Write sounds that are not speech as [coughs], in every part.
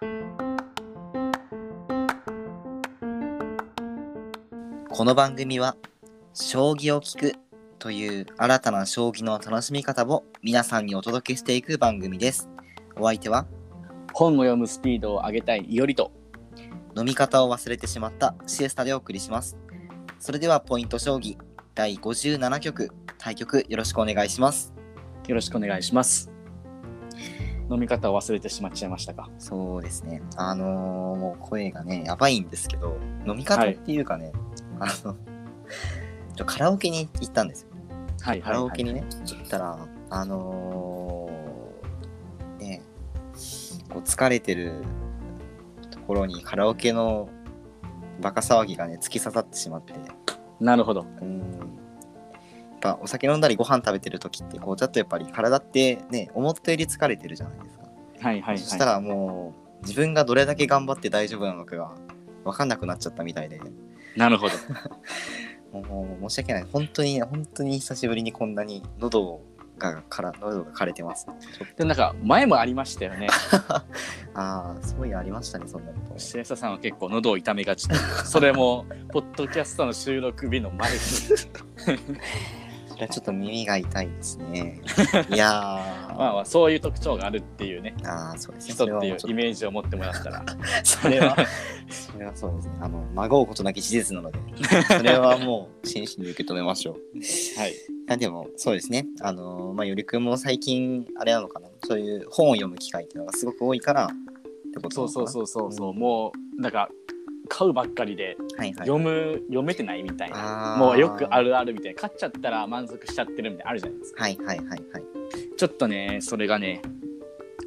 この番組は将棋を聞くという新たな将棋の楽しみ方を皆さんにお届けしていく番組です。お相手は？本を読むスピードを上げたいいおりと飲み方を忘れてしまったシエスタでお送りします。それではポイント将棋第57局対局よろしくお願いします。よろしくお願いします飲み方を忘れてしまっちゃいましたか？そうですね。あのーもう声がね、やばいんですけど、飲み方っていうかね、あの、ちょカラオケに行ったんですよ。はいカラオケにね、行ったら、あのーね、こう疲れてるところにカラオケのバカ騒ぎがね、突き刺さってしまって、なるほどうん。ぱお酒飲んだりご飯食べてる時って、こうちょっとやっぱり体ってね、思ったより疲れてるじゃないですか。はいはいそしたはらもう自分がどれだけ頑張って大丈夫なのかが分かんなくなっちゃったみたいで。いなるほど。[laughs] もう申し訳ない。本当に本当に久しぶりにこんなに喉がから喉が枯れてます。[laughs] でなんか前もありましたよね。と [laughs] ああそういうのありましたねそんなこと。シエサさんは結構喉を痛めがちそれもポッドキャストの収録日の前に。それはちょっと耳が痛いですね。[laughs] いやー。まあまあそういう特徴があるっていうね。ああそうですね。人っていうイメージを持ってもらったら。とそれは [laughs] それはそうですね。あのまごうことなき事実なので [laughs] それはもう真摯に受け止めましょう。はい。あでもそうですね。あのーまあよりくんも最近あれなのかな？そういう本を読む機会っていうのがすごく多いからってことそうそうう。そうそう。そうもうなんか買うばっかりではいはい。読む読めてないみたいな。もうよくあるあるみたいな。買っちゃったら満足しちゃってるみたいなのあるじゃないですか。はいはいはいはい。ちょっとねそれがね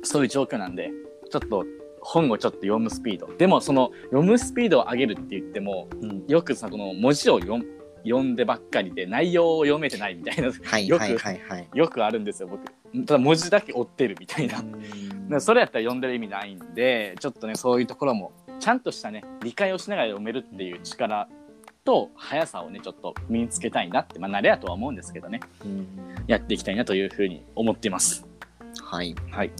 そういう状況なんでちょっと本をちょっと読むスピード。でもその読むスピードを上げるって言ってもうん。よくさこの文字を読ん読んでばっかりで内容を読めてないみたいな。よくはいはい。よくあるんですよ僕。ただ文字だけ追ってるみたいな。うそれやったら読んでる意味ないんでちょっとねそういうところもちゃんとしたね理解をしながら読めるっていう力と速さをねちょっと身につけたいなってまあ慣れやとは思うんですけどね。うん。やっていきたいなというふうに思っています。はい。はい。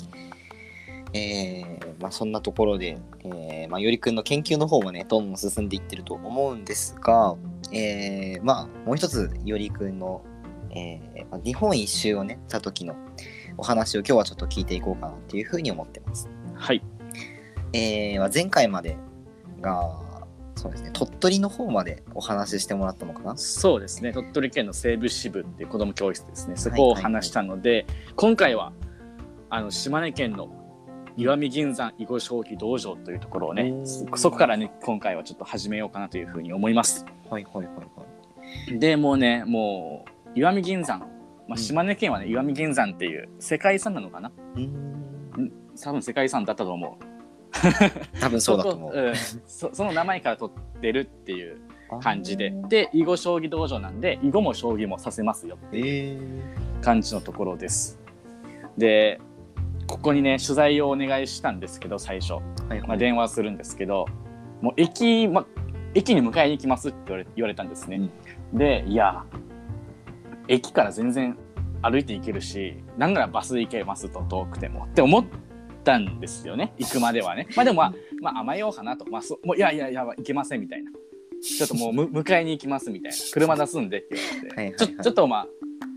えー、まあそんなところで、えー、まあよりくんの研究の方もね、どんどん進んでいってると思うんですが、えー、まあもう一つよりくんの、えーまあ、日本一周をね、した時のお話を今日はちょっと聞いていこうかなっていうふうに思ってます。はいえーまあ、前回までが、そうですね、鳥取の方までお話ししてもらったのかな？そうですね鳥取県の西部支部っていう子ども教室ですね。そこを話したので、今回はあの島根県の石見銀山囲碁将棋道場というところをねそそこからね今回はちょっと始めようかなというふうに思います。はいはいはいはい。でもうねもう石見銀山、まあ、うん。島根県はね石見銀山っていう世界遺産なのかな？うーん？多分世界遺産だったと思う [laughs] 多分そうだと思う。こん。そその名前から取ってるっていう感じで。で囲碁将棋道場なんで囲碁も将棋もさせますよ。えー、感じのところです。でここにね取材をお願いしたんですけど最初、はいはい。まあ、電話するんですけどもう駅,、ま、駅に迎えに行きますって言われ言われたんですね。でいや駅から全然歩いて行けるしなんならバスで行けますと遠くても。って思ったんですよね行くまではね。[laughs] まあでもまあ、まあ、甘えようかなと、まあ、そもういやいやいや行けませんみたいな。ちょっともうむ [laughs] 迎えに行きますみたいな。車出すんでって言われて、はいはいはい。ちょちょっとまあ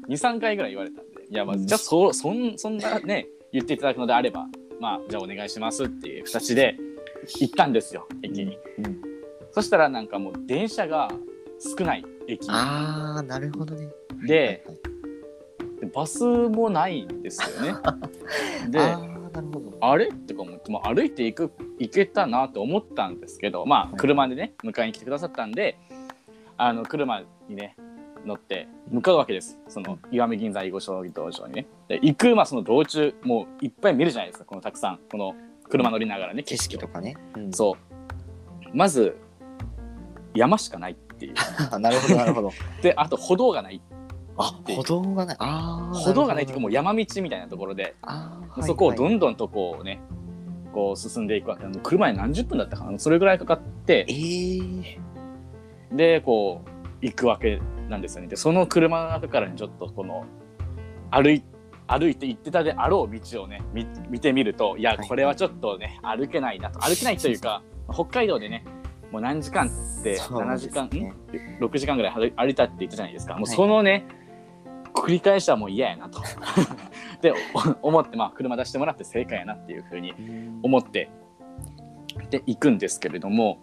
23回ぐらい言われたんで。いやまあじゃあそそんそんなね言っていただくのであればまあじゃあお願いしますっていう形で行ったんですよ駅に、うんそしたらなんかもう電車が少ない駅。ああ、なるほどね。ではいでバスもないんですよね。[laughs] でなるほど。あれ？とか思って、まあ、歩いていく行けたなと思ったんですけどまあ車でね迎えに来てくださったんであの車にね乗って向かうわけです。その石見銀山囲碁将棋道場にね。で行く、まあ、その道中もういっぱい見るじゃないですかこのたくさん。この車乗りながらね景色とか。かね。うん、そう。まず山しかないっていう。う。[laughs] なるほど、なるほど。であと歩道がないあ、歩道がない。ああ。歩道がないっていうかもうや。山道みたいなところでそこをどはい。はいんどんとこうねこう進んでいくわけ。車に何十分だったかなそれぐらいかかってえー、でこう行くわけなんですよね。でその車の中からねちょっとこの歩い歩いて行ってたであろう道をね見見てみるといやはい。これはちょっとね、歩けないなと。歩けないというか北海道でねもう何時間って7そうです時間、ねん？6時間ぐらい歩歩いたって言ったじゃないですか。もうはい。そのね、繰り返しはもう嫌やなと。[laughs] でお思ってまあ車出してもらって正解やなっていうふうに思ってで行くんですけれども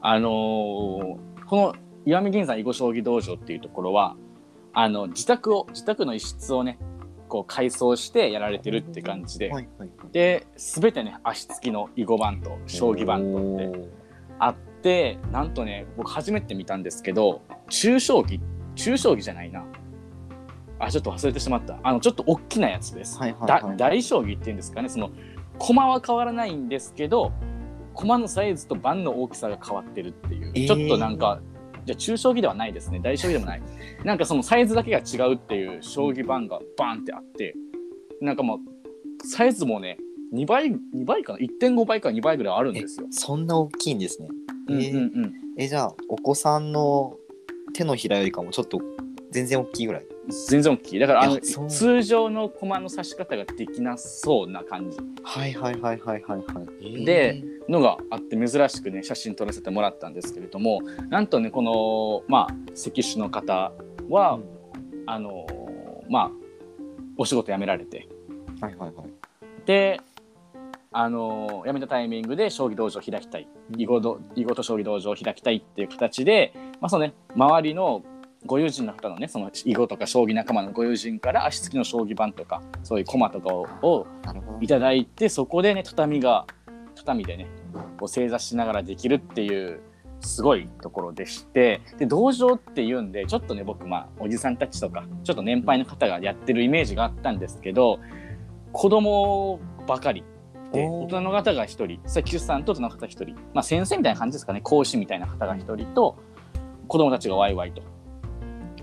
あのーこの石見銀山囲碁将棋道場っていうところはあの自宅を自宅の一室をねこう改装してやられてるって感じで、はいはいはい。で全てね足つきの囲碁盤と将棋盤とってあってなんとね僕初めて見たんですけど中将棋中将棋じゃないなあちょっと忘れてしまった。あのちょっと大きなやつです、はいはいはい。だ大将棋っていうんですかね。その駒は変わらないんですけど駒のサイズと盤の大きさが変わってるっていう、えー。ちょっとなんかじゃあ中将棋ではないですね。大将棋でもない。なんかそのサイズだけが違うっていう将棋盤がバンってあってなんかもうサイズもね2倍2倍かな？1.5倍か2倍ぐらいあるんですよ。そんな大きいんですね。えうんーうんうん。えじゃあお子さんの手のひらよりかもちょっと全然大きいぐらい？全然大きいだからあの通常の駒の指し方ができなそうな感じ。はいはいはいはいはいはい。でのがあって珍しくね写真撮らせてもらったんですけれどもなんとねこのまあ石手の方は、うん。あのまあお仕事辞められて。はいはいはい。であの辞めたタイミングで将棋道場を開きたい。囲碁と将棋道場を開きたいっていう形で、まあそのね、周りのご友人の方のねその囲碁とか将棋仲間のご友人から足つきの将棋盤とかそういう駒とかををい。ただいてそこでね畳が畳でねこう正座しながらできるっていうすごいところでしてで道場っていうんでちょっとね僕まあおじさんたちとかちょっと年配の方がやってるイメージがあったんですけど子供ばかりで大人の方が1人さ木さんと大人の方1人、まあ、先生みたいな感じですかね講師みたいな方が1人と子供たちがワイワイと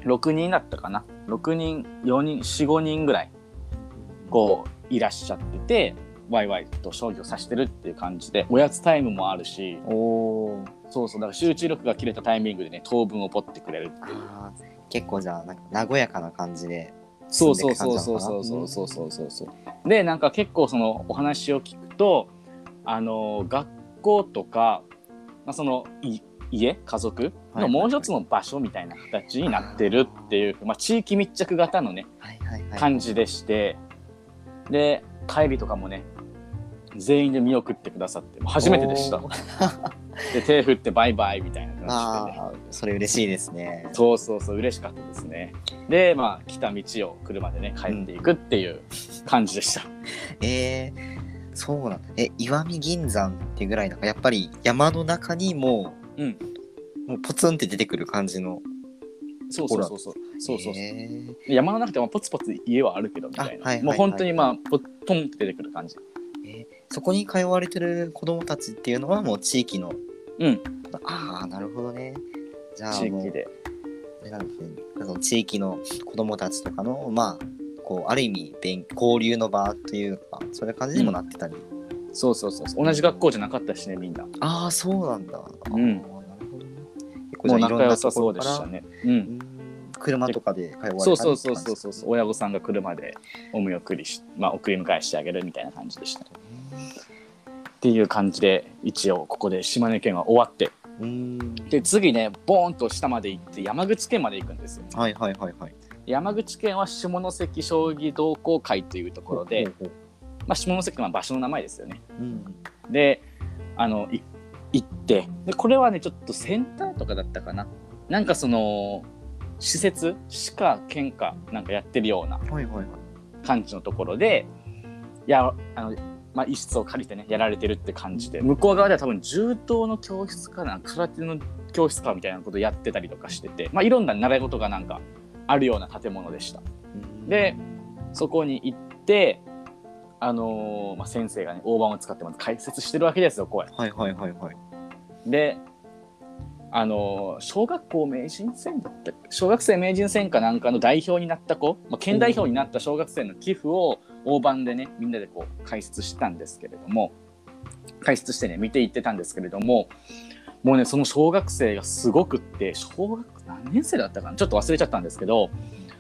6人だったかな？6人4人45人ぐらいこういらっしゃっててワイワイと将棋を指してるっていう感じでおやつタイムもあるしお。そうそうだから集中力が切れたタイミングでね糖分をポッてくれるっていう結構じゃあなんか和やかな感じでそうそうそうそうそうそうそうそうそうそうでなんか結構そのお話を聞くとあの学校とか、まあ、そのい家家族のもう一つの場所みたいな形になってるっていう、まあ、地域密着型のねはいはいはい。感じでして、で帰りとかもね全員で見送ってくださって初めてでした。[laughs] で手振ってバイバイみたいな感じで。ねああ、それ嬉しいですね。そうそうそう嬉しかったですね。でまあ来た道を車でね帰っていくっていう感じでした、えー、そうなんだ。え、石見銀山ってぐらいなんかやっぱり山の中にもう、うんもうポツンって出てくる感じの。そうそうそうそうそうそうそうえー山の中でもポツポツ家はあるけどみたいな、あはいはいはいもう本当にまあポポンって出てくる感じそこに通われてる子供たちっていうのはもう地域の。うんああ、なるほどね。じゃあもう、地域であれなんですね。その地域の子供たちとかの、まあ、こう、ある意味勉、交流の場というか、そういう感じにもなってたり。そうそうそうそう同じ学校じゃなかったしねみんなああ、そうなんだ。うん。結構もうじゃあいろんなところから車とかで通われたりそうそうそうそうそう。親御さんが車でお見送りし、まあ、送り迎えしてあげるみたいな感じでしたっていう感じで一応ここで島根県は終わって。うん。で次ねボーンと下まで行って山口県まで行くんですよ。はいはいはいはい。山口県は下関将棋同好会というところで、まあ、下関の場所の名前ですよね。うん。であのい行ってでこれはねちょっとセンターとかだったかななんかその施設歯科県かなんかやってるような。感じのところでいやあの、まあ、一室を借りてねやられてるって感じで向こう側では多分柔道の教室かな空手の教室かみたいなことやってたりとかしてて、まあ、いろんな習い事がなんかあるような建物でした。うんで、そこに行ってあのーまあ、先生がね大盤を使ってまず解説してるわけですよこうやって。はいはいはいはい。であの小学校名人戦だった小学生名人戦かなんかの代表になった子、まあ、県代表になった小学生の寄付を大盤でねみんなでこう解説したんですけれども。解説してね見ていってたんですけれども。もうねその小学生がすごくって小学何年生だったかな？ちょっと忘れちゃったんですけど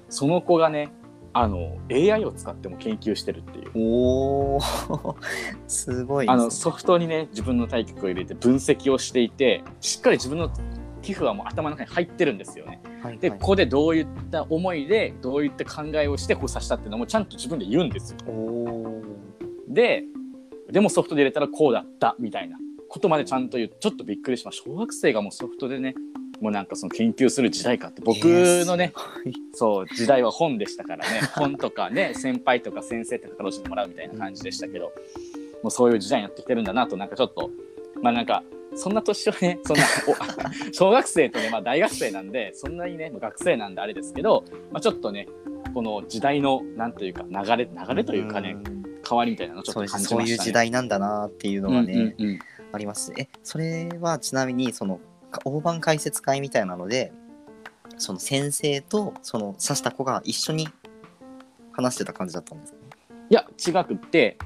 その子がねあの AI を使っても研究してるっていう。おお [laughs] すごいね。あのソフトにね自分の対局を入れて分析をしていてしっかり自分の寄付はもう頭の中に入ってるんですよね。で、はいはい。ここでどういった思いでどういった考えをしてこう指したっていうのもちゃんと自分で言うんですよ。ででもソフトで入れたらこうだったみたいなことまでちゃんと言う。ちょっとびっくりしました。小学生がもうソフトでねもうなんかその研究する時代かって僕のね、そう時代は本でしたからね。[laughs] 本とかね先輩とか先生とかから教えてもらうみたいな感じでしたけど、もうそういう時代になってきてるんだなとなんかちょっとまあなんかそんな年はねそんなお [laughs] 小学生とね、まあ、大学生なんでそんなにね学生なんであれですけど、まあ、ちょっとねこの時代のなんというか流れ流れというかね、ん。変わりみたいなのをちょっと感じましたね。そういう時代なんだなっていうのがね、うんうんうん。あります。えそれはちなみにそのか大盤解説会みたいなのでその先生とその指した子が一緒に話してた感じだったんですか、いや違くって、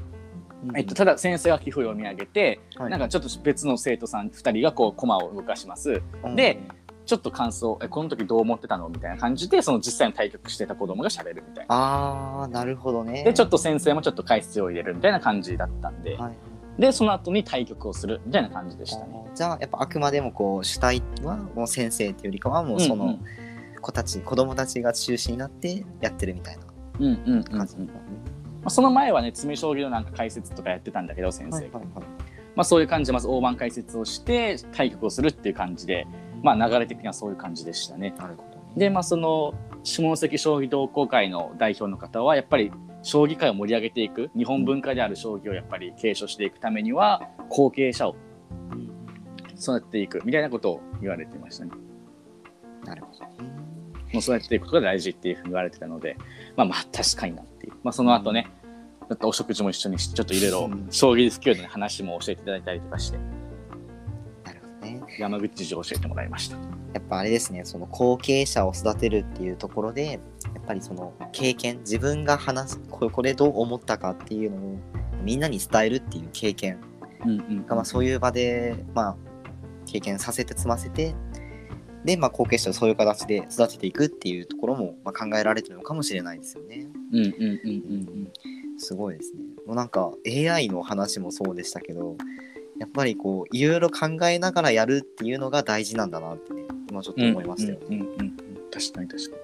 えっと、ただ先生が寄付を読み上げて、はい。なんかちょっと別の生徒さん2人がこう駒を動かします。でちょっと感想えこの時どう思ってたのみたいな感じでその実際の対局してた子供が喋るみたいな。ああなるほどね。でちょっと先生もちょっと解説を入れるみたいな感じだったんで、はいでその後に対局をするみたいな感じでしたね。じゃあやっぱあくまでもこう主体はもう先生っていうよりかはもうそのうんうん。子たち、子供たちが中心になってやってるみたいなうんうんうんうん。感じ、まあ、その前はね詰将棋のなんか解説とかやってたんだけど先生が、はいはいはい。まあ、そういう感じでまず大盤解説をして対局をするっていう感じで、まあ、流れ的にはそういう感じでしたね。なるほどね。でまあその下関将棋同好会の代表の方はやっぱり将棋界を盛り上げていく日本文化である将棋をやっぱり継承していくためには後継者をうん育てていくみたいなことを言われてましたね。なるほどねもう育てていくことが大事っていうふうに言われてたのでまあまあ確かになっていう、まあ、その後ね、だってお食事も一緒にしちょっといろいろうん将棋スキルの、ね、話も教えていただいたりとかしてなるほどね山口事情を教えてもらいました。やっぱあれですねその後継者を育てるっていうところでやっぱりその経験自分が話すこれこれどう思ったかっていうのをみんなに伝えるっていう経験うんうんが、まあ、そういう場で、まあ、経験させて積ませてで、まあ、後継者をそういう形で育てていくっていうところも、まあ、考えられてるのかもしれないですよね。うんうんうんうんすごいですね。もうなんか AI の話もそうでしたけどやっぱりこういろいろ考えながらやるっていうのが大事なんだなってね今ちょっと思いましたよね。うんうんうんうん確かに確かに。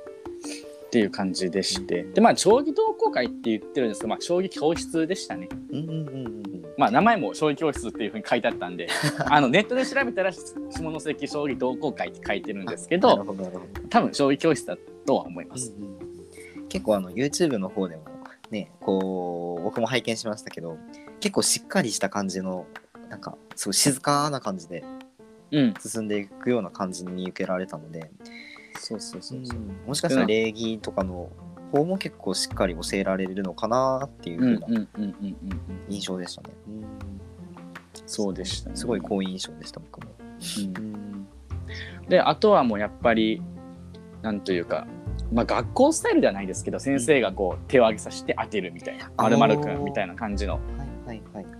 っていう感じでしてでまあ将棋同好会って言ってるんですけど、まあ、将棋教室でしたね。うんうんうんうんまあ名前も将棋教室っていうふうに書いてあったんで [laughs] あのネットで調べたら下関将棋同好会って書いてるんですけなるどほどなるほど。多分将棋教室だとは思います。うんうん結構あの YouTube の方でもねこう僕も拝見しましたけど結構しっかりした感じのなんかすごい静かな感じでうん、進んでいくような感じに見受けられたので、そうそうそうそう。もしかしたら礼儀とかの方も結構しっかり教えられるのかなっていううん風なうんうんうんうんうん。印象でしたね。そうでしたね。すごい好印象でした僕も。うんうんであとはもうやっぱりなんというか、まあ、学校スタイルではないですけど先生がこう手を挙げさせて当てるみたいなあー〇〇くんみたいな感じの。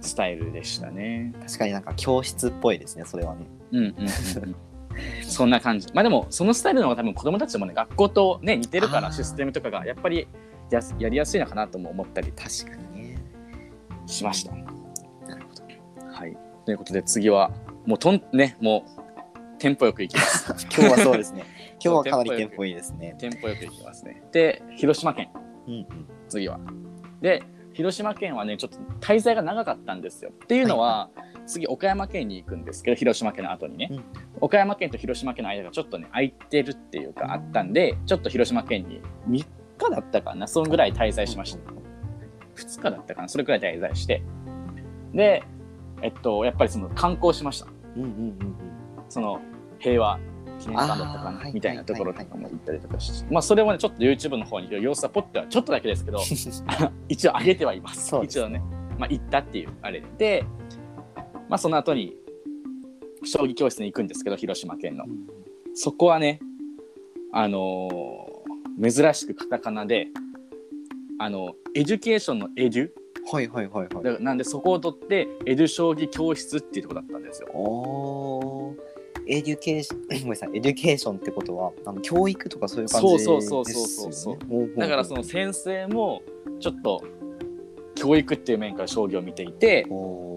スタイルでしたね。確かになんか教室っぽいですねそれはね。うんうんうんうんそんな感じまあでもそのスタイルの方が多分子供たちもね学校とね似てるからシステムとかがやっぱりやすやりやすいのかなとも思ったり確かにね。しました。なるほど。はい、ということで次はもうとんねもうテンポよくいきます。[laughs] 今日はそうですね。[laughs] 今日はかなりテンポいいですね。テンポよくいきますね。で広島県うんうん。次は。で広島県はねちょっと滞在が長かったんですよ。っていうのは、次岡山県に行くんですけど広島県の後にね、うん岡山県と広島県の間がちょっとね空いてるっていうかあったんでちょっと広島県に3日だったかなそんぐらい滞在しました。2日だったかなそれくらい滞在してでえっとやっぱりその観光しました。うんうんうんうん。その平和記念館だったかないみたいなところとかも行ったりとかして、まあそれもねちょっと YouTube の方に様子はポッてはちょっとだけですけど [laughs] 一応上げてはいます一応ね、まあ、行ったっていうあれで、まあ、その後に将棋教室に行くんですけど広島県の。そこはねあのー珍しくカタカナであの education のエデュ。はいはいはいはい。だなんでそこを取ってエデュ将棋教室っていうところだったんですよ。おー。 education [coughs] ごめんなさい。 education ってことはあの教育とかそういう感じそうですよね。そうそうそうそうほう。だからその先生もちょっと教育っていう面から将棋を見ていておー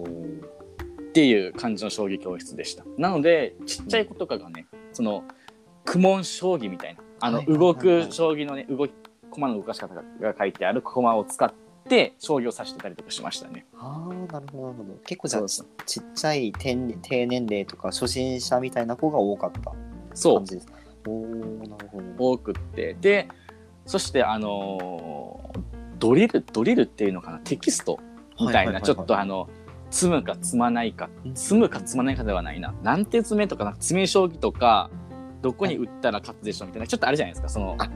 っていう感じの将棋教室でした。なのでちっちゃい子とかがねその苦悶将棋みたいなあのはいはいはい動はい。く将棋のね動き駒の動かし方が書いてある駒を使って将棋を指してたりとかしましたね。ああなるほどなるほど。結構じゃあそうちちっちゃい低低年齢とか初心者みたいな子が多かったそう。感じですおおなるほど。多くって。でそしてあのードリルドリルっていうのかな？テキストみたいなちょっとあの積むか積まないか。積むか積まないかではないな。何手詰めとかなんか詰め将棋とかどこに打ったら勝つでしょうみたいな。ちょっとあるじゃないですかそのあ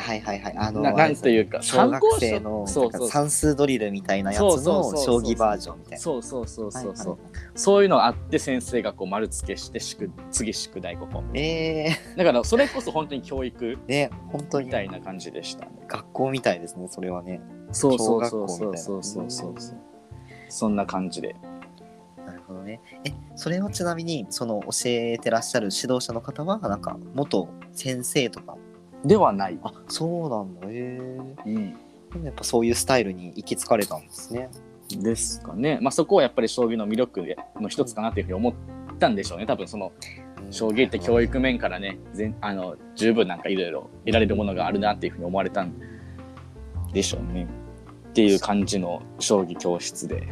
はいはいはい。あのななんていうか小学生の算数ドリルみたいなやつそうそうのそうそう。将棋バージョンみたいな。そうそうそうそうそう、はいそういうのあって先生がこう丸付けして宿次宿題ここ。えだからそれこそ本当に教育ー、ね本当みにたいな感じでした。ね学校みたいですねそれはね。そうそう小そうそう。学校みたいな。そうそうそうそんな感じで。なるほどね。えそれはちなみにその教えてらっしゃる指導者の方はなんか元先生とか？ではない、あそうなんだ。へえ。うん、でもやっぱそういうスタイルに行き着かれたんですね。ですかね。まあそこはやっぱり将棋の魅力の一つかなっていうふうに思ったんでしょうね。多分その将棋って教育面からね全あの十分なんかいろいろ得られるものがあるなっていうふうに思われたんでしょうねっていう感じの将棋教室で。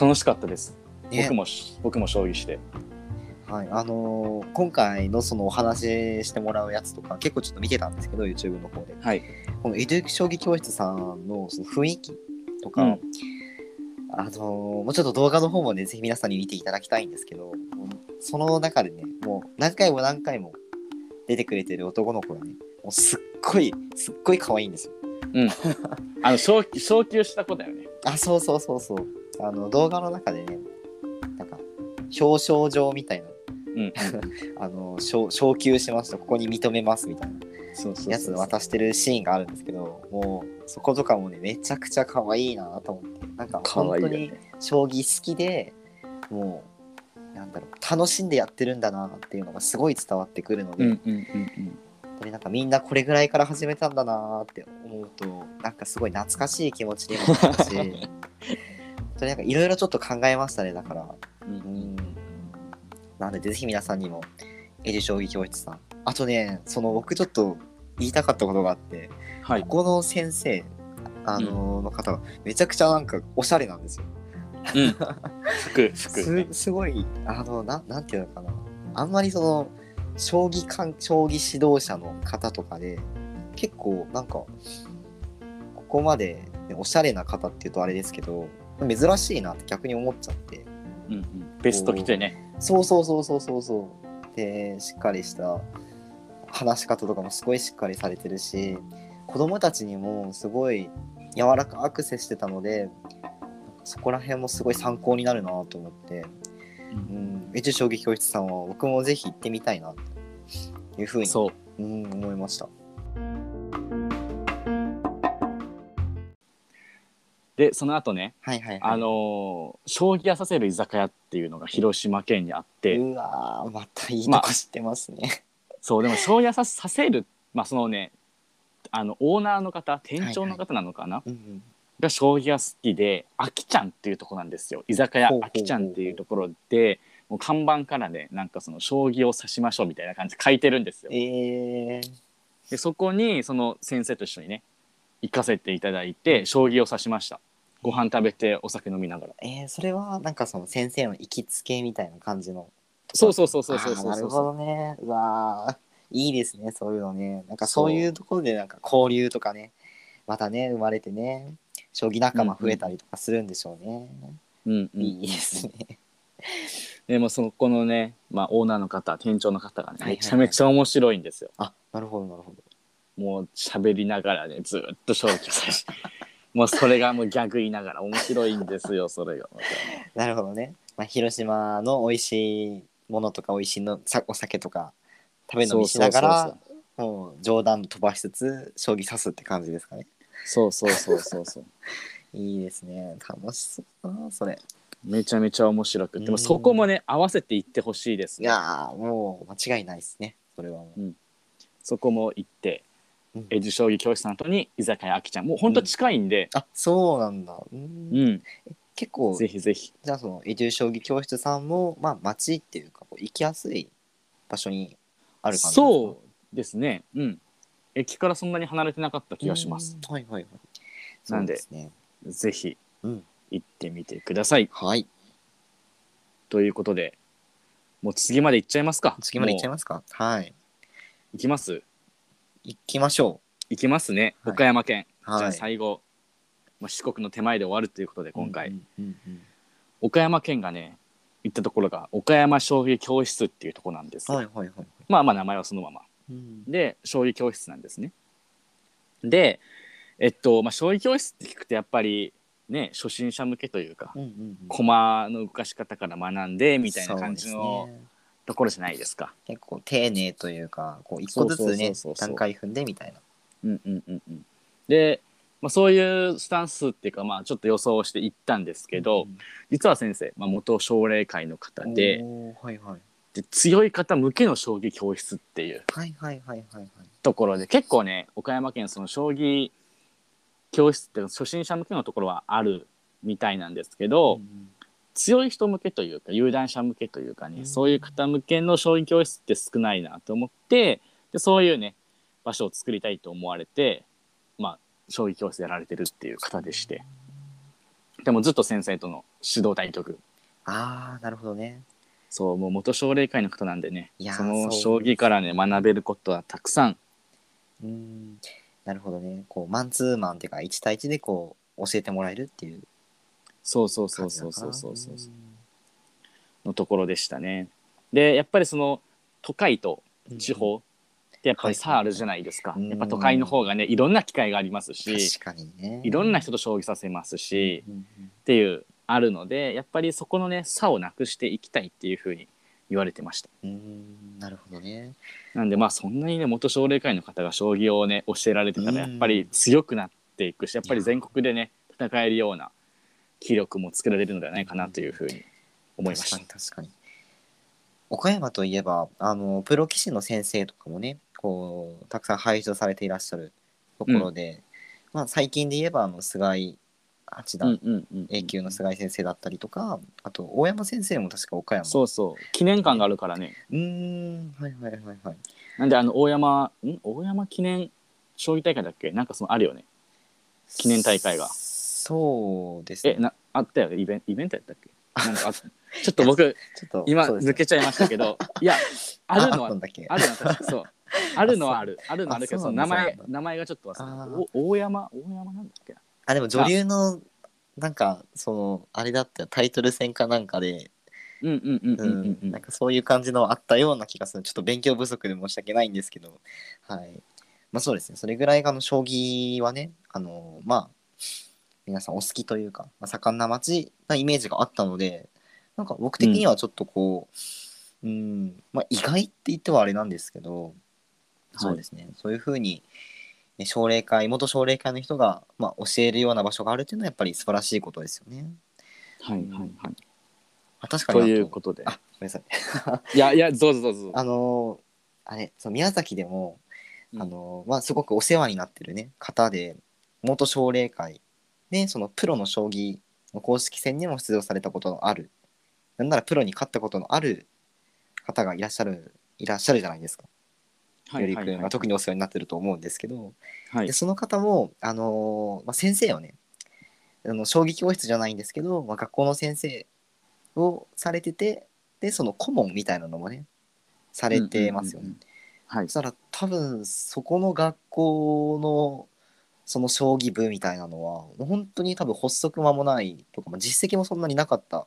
楽しかったです、ね。僕も僕も将棋して。はい、あのー今回のそのお話ししてもらうやつとか結構ちょっと見てたんですけど YouTube の方で。はい。このエデュ将棋教室さんのその雰囲気とか、うん。あのーもうちょっと動画の方もねぜひ皆さんに見ていただきたいんですけどその中でねもう何回も何回も出てくれてる男の子がねもうすっごいすっごい可愛いんですよあの昇昇級した子だよね。あそうそうそうそう。あの動画の中でねなんか表彰状みたいな。うん。[laughs] あの昇昇級しましたここに認めますみたいな。そうそうやつ渡してるシーンがあるんですけどもうそことかもねめちゃくちゃ可愛いなと思って。なんか可愛い本当によね将棋好きでもうなんだろう楽しんでやってるんだなっていうのがすごい伝わってくるので、うんうんうんうん。本当になんかみんなこれぐらいから始めたんだなって思うとなんかすごい懐かしい気持ちでもあ [laughs] ったし本当になんかいろいろちょっと考えましたねだから。うんうんなのでぜひ皆さんにもエデュ将棋教室さん。あとねその僕ちょっと言いたかったことがあってはい。ここの先生あのの方がめちゃくちゃなんかおしゃれなんですよ。うん。服服すすごいあのななんていうのかな。あんまりその将棋関将棋指導者の方とかで結構なんかここまで、ね、おしゃれな方っていうとあれですけど珍しいなって逆に思っちゃって。うんうん。ベスト着てね。そうそうそうそうそうそう。でしっかりした話し方とかもすごいしっかりされてるし子供たちにもすごい柔らかく接してたのでそこら辺もすごい参考になるなと思って、うん、エジュ将棋教室さんは僕もぜひ行ってみたいなというふうにそううん思いました。でその後ねはいはい、はい。あのー将棋屋させる居酒屋っていうのが広島県にあって、うわーまたいいとこ知ってますね。そうでも将棋屋ささせるまあそのねあのオーナーの方店長の方なのかな、うんうんが将棋が好きであきちゃんっていうところなんですよ。居酒屋あきちゃんっていうところでもう看板からねなんかその将棋を指しましょうみたいな感じで書いてるんですよ。えー、でそこにその先生と一緒にね行かせていただいて将棋を指しました。ご飯食べてお酒飲みながら。えー、それはなんかその先生の行きつけみたいな感じの。そうそうそうそうそうあーなるほそうそうどね。うわー。いいですねそういうのね。なんかそういうところでなんか交流とかねまたね生まれてね将棋仲間増えたりとかするんでしょうね、うんうん。いいですね。でもそこのね、まあ、オーナーの方店長の方がねめちゃめちゃ面白いんですよ、あなるほどなるほど。もう喋りながらねずっと将棋を指しもうそれがもうギャグ言いながら面白いんですよそれが。なるほどね、まあ、広島の美味しいものとか美味しいのさお酒とか食べ飲みしながらもう冗談飛ばしつつ将棋指すって感じですかねそうそうそうそうそう。いいいですね。楽しそうだなそれ。めちゃめちゃ面白く。でうん。もそこもね合わせていってほしいですね。いやーもう間違いないですね。それはもう、そこも行ってうん。エッジ将棋教室の後に居酒屋あきちゃん。もうほんと近いんで、あそうなんだ。ううん。ん結構ぜひぜひ。じゃあそのエデュ将棋教室さんもまあ町っていうかこう行きやすい場所にある感じですか？そうですね。うん駅からそんなに離れてなかった気がします。うん。はいはいはい。なんでそうすね。ぜひうん。行ってみてください。はい。ということでもう次まで行っちゃいますか。次まで行っちゃいもますか？はい。う行きます？行きましょ行きますね、はい。岡山県、うはい。じゃあ最後、まあ、四国の手前で終わるということで今回、うんうんうん。岡山県がね行ったところが岡山将棋教室っていうところなんですよ、はいはいはいまあまあ名前はそのまま。うんで将棋教室なんですね。でえっとまあ将棋教室って聞くとやっぱりね初心者向けというかうんうんうん。駒の動かし方から学んでみたいな感じのところじゃないですか。結構丁寧というかこう一個ずつね段階踏んでみたいな。うんうんうんうん。で、まあ、そういうスタンスっていうかまあちょっと予想していったんですけど、実は先生、まあ、元奨励会の方ではいはいで強い方向けの将棋教室っていう。はいはいはいはいはい。ところで結構ね岡山県その将棋教室って初心者向けのところはあるみたいなんですけど、うん強い人向けというか有段者向けというかね、うんそういう方向けの将棋教室って少ないなと思ってでそういうね場所を作りたいと思われてまあ将棋教室やられてるっていう方でして。でもずっと先生との指導対局。ああなるほどねそうもう元奨励会の方なんでねいやーその将棋からね学べることはたくさんうんなるほどねこうマンツーマンっていうか1対1でこう教えてもらえるっていうそうそうそう感じなのかなそうそうそうそうのところでしたね。でやっぱりその都会とうん地方ってやっぱり差あるじゃないですか。うんやっぱ都会の方がねいろんな機会がありますし確かにねいろんな人と将棋させますしうんうんっていうあるのでやっぱりそこのね差をなくしていきたいっていうふうに言われてました。うんうんなるほどね。なんでまあそんなにね元奨励会の方が将棋をね教えられてたらやっぱり強くなっていくしやっぱり全国でね戦えるような気力も作られるのではないかなというふうに思いました。確。かに確かに。岡山といえばあのプロ棋士の先生とかもねこうたくさん輩出されていらっしゃるところで、まあ、最近で言えばあの菅井八段、うんうんうん A 級の菅井先生だったりとかあと大山先生も確か岡山。そうそう。記念館があるからね。うーん。はいはいはいはい。なんであの大山ん？大山記念将棋大会だっけ？なんかそのあるよね。記念大会が。そうですね。えなあったよね？イベンイベントやったっけ？なんかあ [laughs] ちょっと僕ちょっと今ね。抜けちゃいましたけど。いやあるのは [laughs] あったんだっけ？あるのはそう。あるのはある。あるのはあるけど名前名前がちょっと忘れた。お大山？大山なんだっけな？あでも女流のなんかそのあれだったよタイトル戦かなんかで。うんうんうんううんうん。うんんなんかそういう感じのあったような気がする。ちょっと勉強不足で申し訳ないんですけど。はい。まあそうですね。それぐらいあの将棋はねあのまあ皆さんお好きというか、まあ、盛んな街なイメージがあったのでなんか僕的にはちょっとこううんまあ意外って言ってはあれなんですけどそうですね、そういうふうにね奨励会元奨励会の人が、まあ、教えるような場所があるっていうのはやっぱり素晴らしいことですよね。はいはいはいあ確かにとあいうことであごめんなさい。いやいやどうぞどうぞ [laughs] あのーあれその宮崎でも、うんあのーまあ、すごくお世話になってるね方で元奨励会でそのプロの将棋の公式戦にも出場されたことのあるなんならプロに勝ったことのある方がいらっしゃるいらっしゃるじゃないですか。よりくんが特にお世話になってると思うんですけど、はい。でその方も、あのーまあ、先生をねあの将棋教室じゃないんですけど、まあ、学校の先生をされててでその顧問みたいなのもねされてますよね。そしたら多分そこの学校のその将棋部みたいなのは本当に多分発足間もないとか、まあ、実績もそんなになかった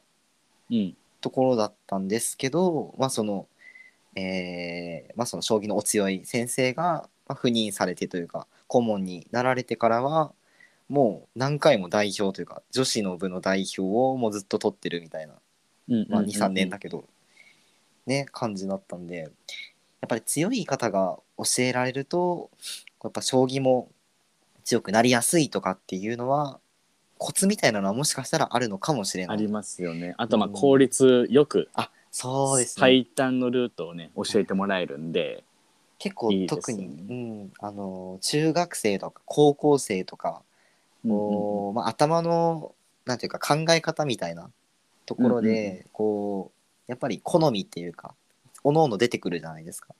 うん。ところだったんですけど、まあそのえーまあ、その将棋のお強い先生がまあ赴任されてというか顧問になられてからはもう何回も代表というか女子の部の代表をもうずっと取ってるみたいな、まあ、23年だけど、ね感じだったんでやっぱり強い方が教えられるとやっぱ将棋も強くなりやすいとかっていうのはコツみたいなのはもしかしたらあるのかもしれない。ありますよね。あとまあうん。効率よくあそうですね、最短のルートをね教えてもらえるんで結構いいです特にうん、あの中学生とか高校生とかこう、まあ、頭のなんていうか考え方みたいなところで、うんうんこうやっぱり好みっていうかおのおの出てくるじゃないですか、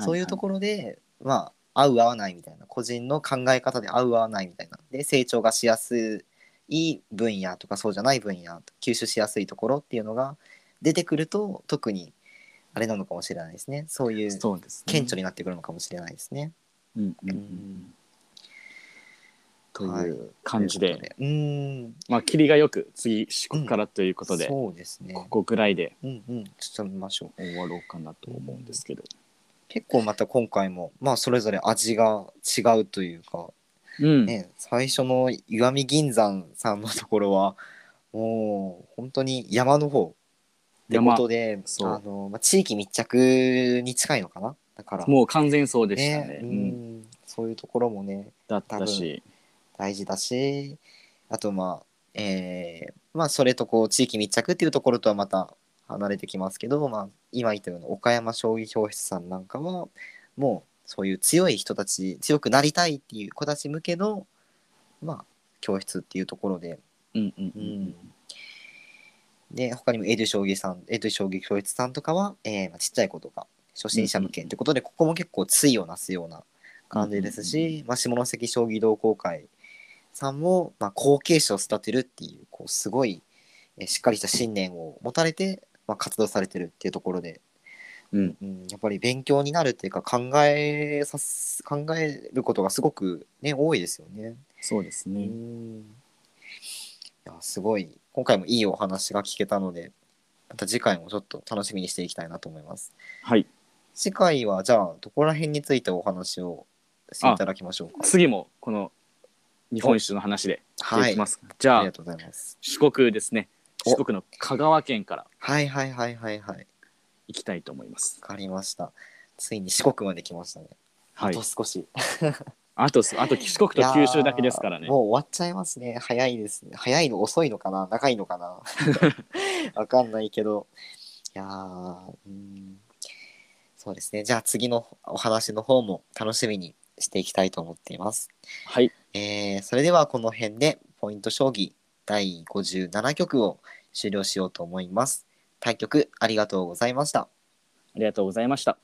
そういうところでまあ合う合わないみたいな個人の考え方で合う合わないみたいな。で成長がしやすい分野とかそうじゃない分野吸収しやすいところっていうのが出てくると特にあれなのかもしれないですね。そういうそうですね。顕著になってくるのかもしれないですね。うんうんうん。うん。とはい。いう感じで、というん。まあ霧がよく次四国からということで、そうですね。ここぐらいで。うんうん、ちょっと見ましょう。終わろうかなと思うんですけど、結構また今回も、まあそれぞれ味が違うというか、うん、ね、最初の石見銀山さんのところは、もう本当に山の方ってことで、そう。あのまあ、地域密着に近いのかな？だから、もう完全そうでしたね。ね、ううん。ん、そういうところもね、だったし。大事だし。あとまあえーまあそれとこう地域密着っていうところとはまた離れてきますけど、まあ、今言ったような岡山将棋教室さんなんかはもうそういう強い人たち強くなりたいっていう子たち向けのまあ教室っていうところで、うんうんううん。ん、で他にもエド将棋さんエド将棋教室さんとかは、えーまあ、ちっちゃい子とか初心者向けってことで、ここも結構対をなすような感じですし、まあ、下関将棋同好会さんも、まあ、後継者を育てるっていうこうすごい、えーしっかりした信念を持たれて、まあ、活動されてるっていうところで、うん。うん、やっぱり勉強になるっていうか考えさす考えることがすごく、ね、多いですよね。うそうですね、ん。いやすごい今回もいいお話が聞けたのでまた次回もちょっと楽しみにしていきたいなと思います。はい次回はじゃあどこら辺についてお話をしていただきましょうか。次もこの日本一周の話ではいいきます、じゃあありがとうございます。四国ですねお四国の香川県からはいはいはいはいはい。行きたいと思いますわかりました。ついに四国まで来ましたね。はいあと少し。あとすあと四国と九州だけですからねもう終わっちゃいますね。早いですね。早いの遅いのかな？長いのかな？[laughs] わかんないけど。いやーうんそうですね。じゃあ次のお話の方も楽しみにしていきたいと思っています。はいえーそれではこの辺でポイント将棋第57局を終了しようと思います。対局ありがとうございました。ありがとうございました